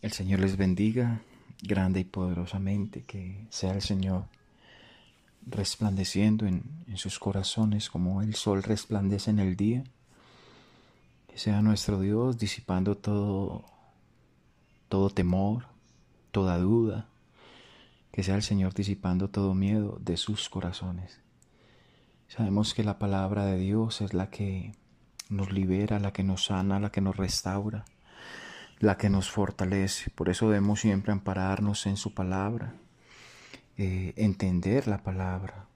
El Señor les bendiga grande y poderosamente, que sea el Señor resplandeciendo en, sus corazones como el sol resplandece en el día. Que sea nuestro Dios disipando todo, todo temor, toda duda. Que sea el Señor disipando todo miedo de sus corazones. Sabemos que la palabra de Dios es la que nos libera, la que nos sana, la que nos restaura la que nos fortalece. Por eso debemos siempre ampararnos en su palabra, eh, entender la palabra,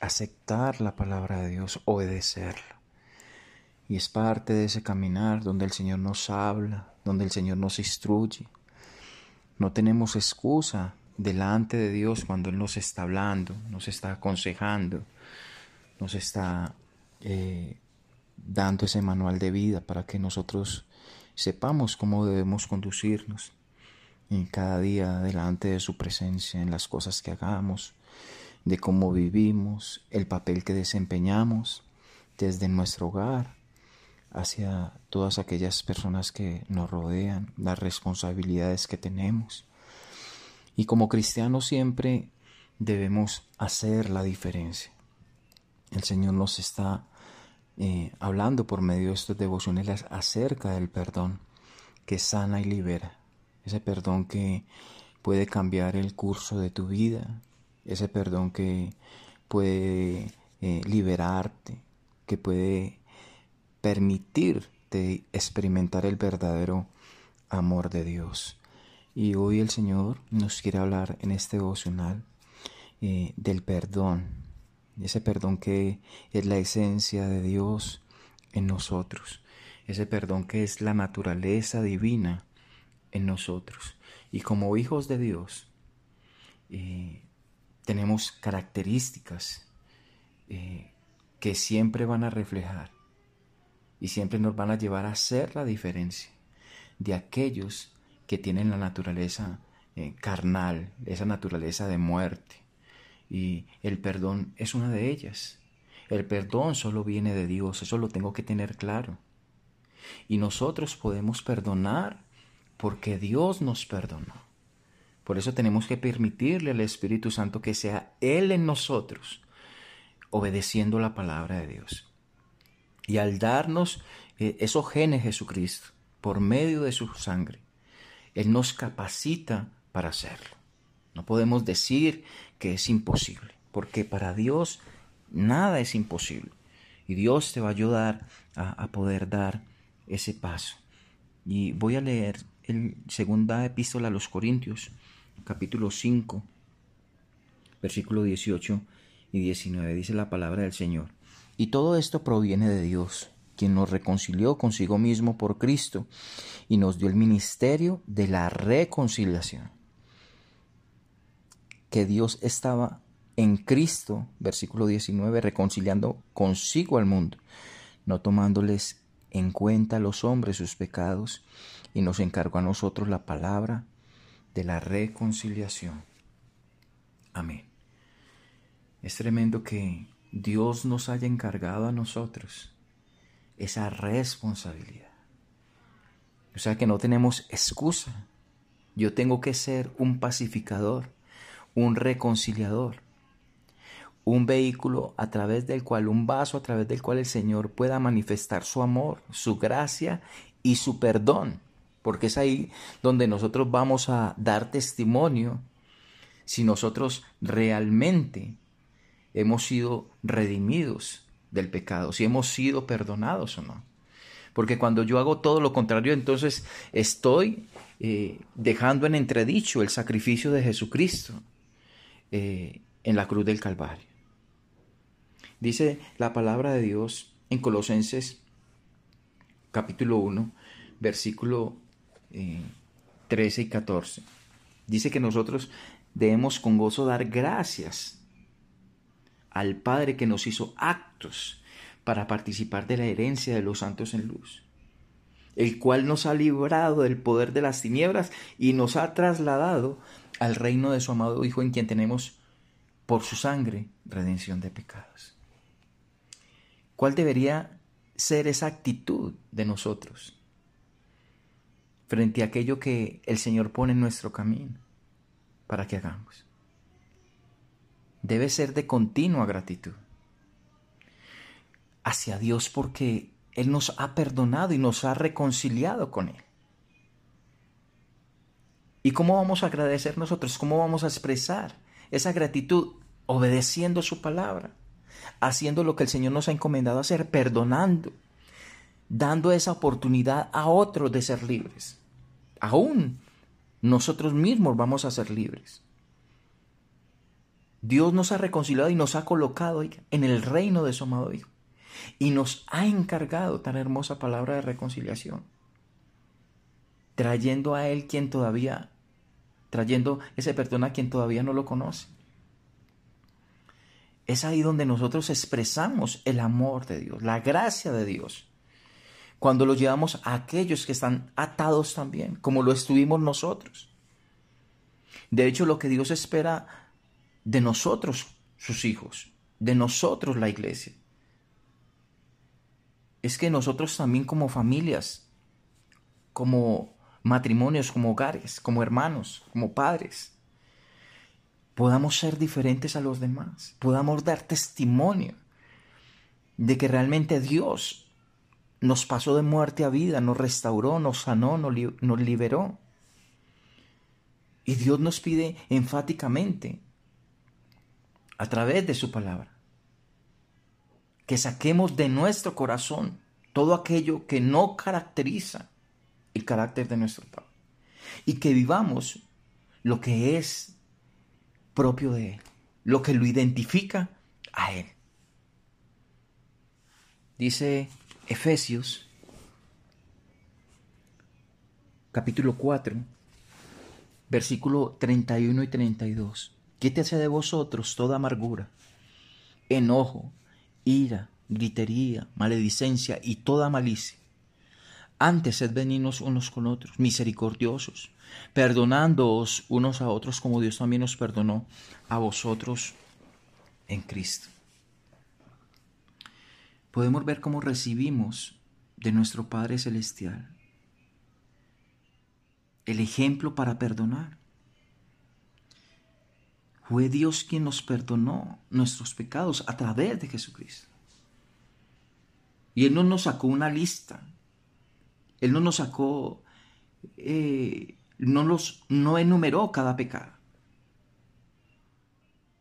aceptar la palabra de Dios, obedecerla. Y es parte de ese caminar donde el Señor nos habla, donde el Señor nos instruye. No tenemos excusa delante de Dios cuando Él nos está hablando, nos está aconsejando, nos está eh, dando ese manual de vida para que nosotros sepamos cómo debemos conducirnos en cada día delante de su presencia, en las cosas que hagamos, de cómo vivimos, el papel que desempeñamos desde nuestro hogar hacia todas aquellas personas que nos rodean, las responsabilidades que tenemos. Y como cristianos siempre debemos hacer la diferencia. El Señor nos está eh, hablando por medio de estos devocionales acerca del perdón que sana y libera. Ese perdón que puede cambiar el curso de tu vida. Ese perdón que puede eh, liberarte, que puede permitirte experimentar el verdadero amor de Dios. Y hoy el Señor nos quiere hablar en este devocional eh, del perdón, ese perdón que es la esencia de Dios en nosotros, ese perdón que es la naturaleza divina en nosotros. Y como hijos de Dios, eh, tenemos características eh, que siempre van a reflejar y siempre nos van a llevar a ser la diferencia de aquellos que tienen la naturaleza eh, carnal, esa naturaleza de muerte, y el perdón es una de ellas. El perdón solo viene de Dios, eso lo tengo que tener claro. Y nosotros podemos perdonar porque Dios nos perdonó. Por eso tenemos que permitirle al Espíritu Santo que sea Él en nosotros, obedeciendo la palabra de Dios. Y al darnos eh, esos genes Jesucristo, por medio de su sangre, Él nos capacita para hacerlo. No podemos decir que es imposible, porque para Dios nada es imposible. Y Dios te va a ayudar a, poder dar ese paso. Y voy a leer el segunda epístola a los Corintios, capítulo 5, versículo 18 y 19. Dice la palabra del Señor. Y todo esto proviene de Dios, quien nos reconcilió consigo mismo por Cristo y nos dio el ministerio de la reconciliación que Dios estaba en Cristo, versículo 19, reconciliando consigo al mundo, no tomándoles en cuenta a los hombres sus pecados, y nos encargó a nosotros la palabra de la reconciliación. Amén. Es tremendo que Dios nos haya encargado a nosotros esa responsabilidad. O sea que no tenemos excusa. Yo tengo que ser un pacificador un reconciliador, un vehículo a través del cual, un vaso a través del cual el Señor pueda manifestar su amor, su gracia y su perdón, porque es ahí donde nosotros vamos a dar testimonio si nosotros realmente hemos sido redimidos del pecado, si hemos sido perdonados o no. Porque cuando yo hago todo lo contrario, entonces estoy eh, dejando en entredicho el sacrificio de Jesucristo. Eh, en la cruz del Calvario. Dice la palabra de Dios en Colosenses capítulo 1, versículo 13 eh, y 14. Dice que nosotros debemos con gozo dar gracias al Padre que nos hizo actos para participar de la herencia de los santos en luz, el cual nos ha librado del poder de las tinieblas y nos ha trasladado al reino de su amado Hijo en quien tenemos por su sangre redención de pecados. ¿Cuál debería ser esa actitud de nosotros? frente a aquello que el Señor pone en nuestro camino para que hagamos. Debe ser de continua gratitud hacia Dios porque Él nos ha perdonado y nos ha reconciliado con Él. ¿Y cómo vamos a agradecer nosotros? ¿Cómo vamos a expresar esa gratitud? Obedeciendo su palabra, haciendo lo que el Señor nos ha encomendado hacer, perdonando, dando esa oportunidad a otros de ser libres. Aún nosotros mismos vamos a ser libres. Dios nos ha reconciliado y nos ha colocado en el reino de su amado Hijo. Y nos ha encargado tan hermosa palabra de reconciliación. Trayendo a Él quien todavía, trayendo ese perdón a quien todavía no lo conoce. Es ahí donde nosotros expresamos el amor de Dios, la gracia de Dios. Cuando lo llevamos a aquellos que están atados también, como lo estuvimos nosotros. De hecho, lo que Dios espera de nosotros, sus hijos, de nosotros, la iglesia, es que nosotros también como familias, como matrimonios, como hogares, como hermanos, como padres, podamos ser diferentes a los demás, podamos dar testimonio de que realmente Dios nos pasó de muerte a vida, nos restauró, nos sanó, nos, liberó. Y Dios nos pide enfáticamente, a través de su palabra, que saquemos de nuestro corazón todo aquello que no caracteriza el carácter de nuestro Padre. Y que vivamos lo que es propio de Él, lo que lo identifica a Él. Dice Efesios, capítulo 4, versículo 31 y 32. Quítese de vosotros toda amargura, enojo, ira, gritería, maledicencia y toda malicia. Antes sed benignos unos con otros, misericordiosos, perdonándoos unos a otros como Dios también os perdonó a vosotros en Cristo. Podemos ver cómo recibimos de nuestro Padre Celestial el ejemplo para perdonar. Fue Dios quien nos perdonó nuestros pecados a través de Jesucristo. Y Él no nos sacó una lista. Él no nos sacó eh, no, los, no enumeró cada pecado,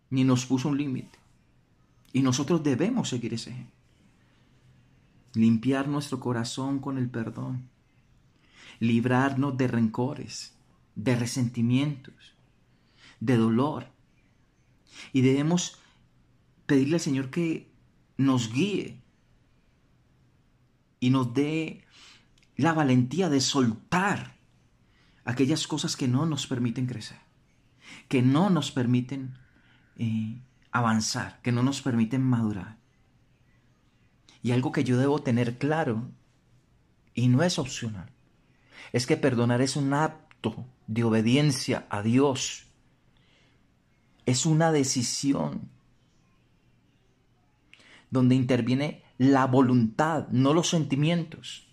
ni nos puso un límite. Y nosotros debemos seguir ese ejemplo. Limpiar nuestro corazón con el perdón. Librarnos de rencores, de resentimientos, de dolor. Y debemos pedirle al Señor que nos guíe y nos dé la valentía de soltar aquellas cosas que no nos permiten crecer, que no nos permiten eh, avanzar, que no nos permiten madurar. Y algo que yo debo tener claro, y no es opcional, es que perdonar es un acto de obediencia a Dios. Es una decisión donde interviene la voluntad, no los sentimientos.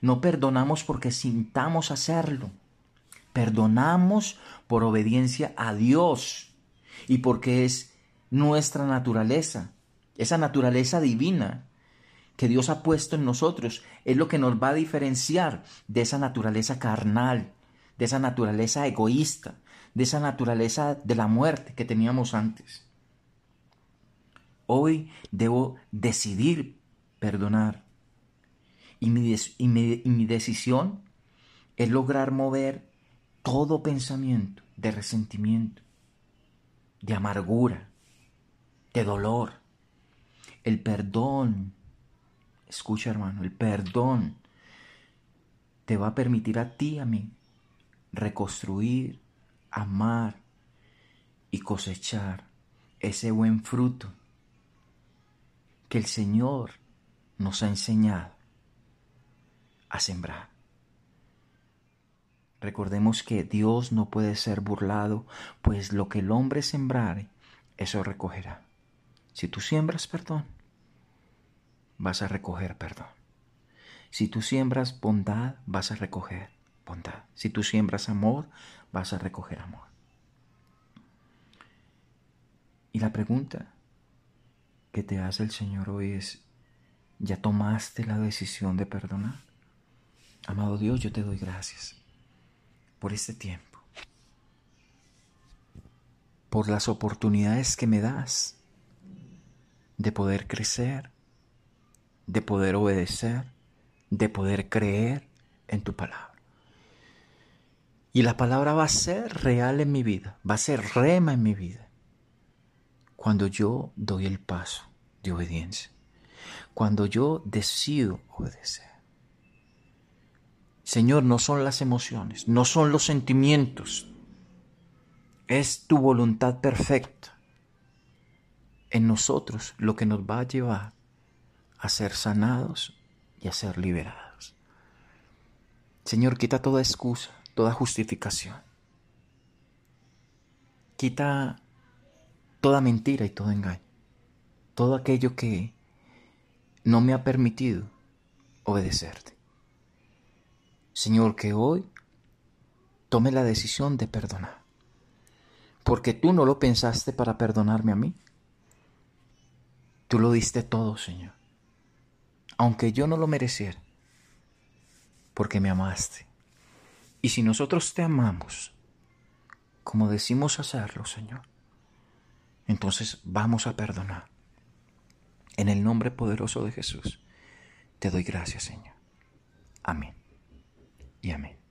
No perdonamos porque sintamos hacerlo. Perdonamos por obediencia a Dios y porque es nuestra naturaleza, esa naturaleza divina que Dios ha puesto en nosotros, es lo que nos va a diferenciar de esa naturaleza carnal, de esa naturaleza egoísta, de esa naturaleza de la muerte que teníamos antes. Hoy debo decidir perdonar y mi, decisión es lograr mover todo pensamiento de resentimiento, de amargura, de dolor. El perdón, escucha hermano, el perdón te va a permitir a ti, a mí, reconstruir, amar y cosechar ese buen fruto que el Señor nos ha enseñado a sembrar. Recordemos que Dios no puede ser burlado, pues lo que el hombre sembrare, eso recogerá. Si tú siembras perdón, vas a recoger perdón. Si tú siembras bondad, vas a recoger bondad. Si tú siembras amor, vas a recoger amor. Y la pregunta que te hace el Señor hoy es, ¿ya tomaste la decisión de perdonar? Amado Dios, yo te doy gracias por este tiempo, por las oportunidades que me das de poder crecer, de poder obedecer, de poder creer en tu palabra. Y la palabra va a ser real en mi vida, va a ser rema en mi vida, cuando yo doy el paso de obediencia, cuando yo decido obedecer. Señor, no son las emociones, no son los sentimientos, es tu voluntad perfecta en nosotros lo que nos va a llevar a ser sanados y a ser liberados. Señor, quita toda excusa, toda justificación. Quita toda mentira y todo engaño. Todo aquello que no me ha permitido obedecerte. Señor, que hoy tome la decisión de perdonar. Porque tú no lo pensaste para perdonarme a mí. Tú lo diste todo, Señor. Aunque yo no lo mereciera. Porque me amaste. Y si nosotros te amamos, como decimos hacerlo, Señor, entonces vamos a perdonar. En el nombre poderoso de Jesús, te doy gracias, Señor. Amén y amén.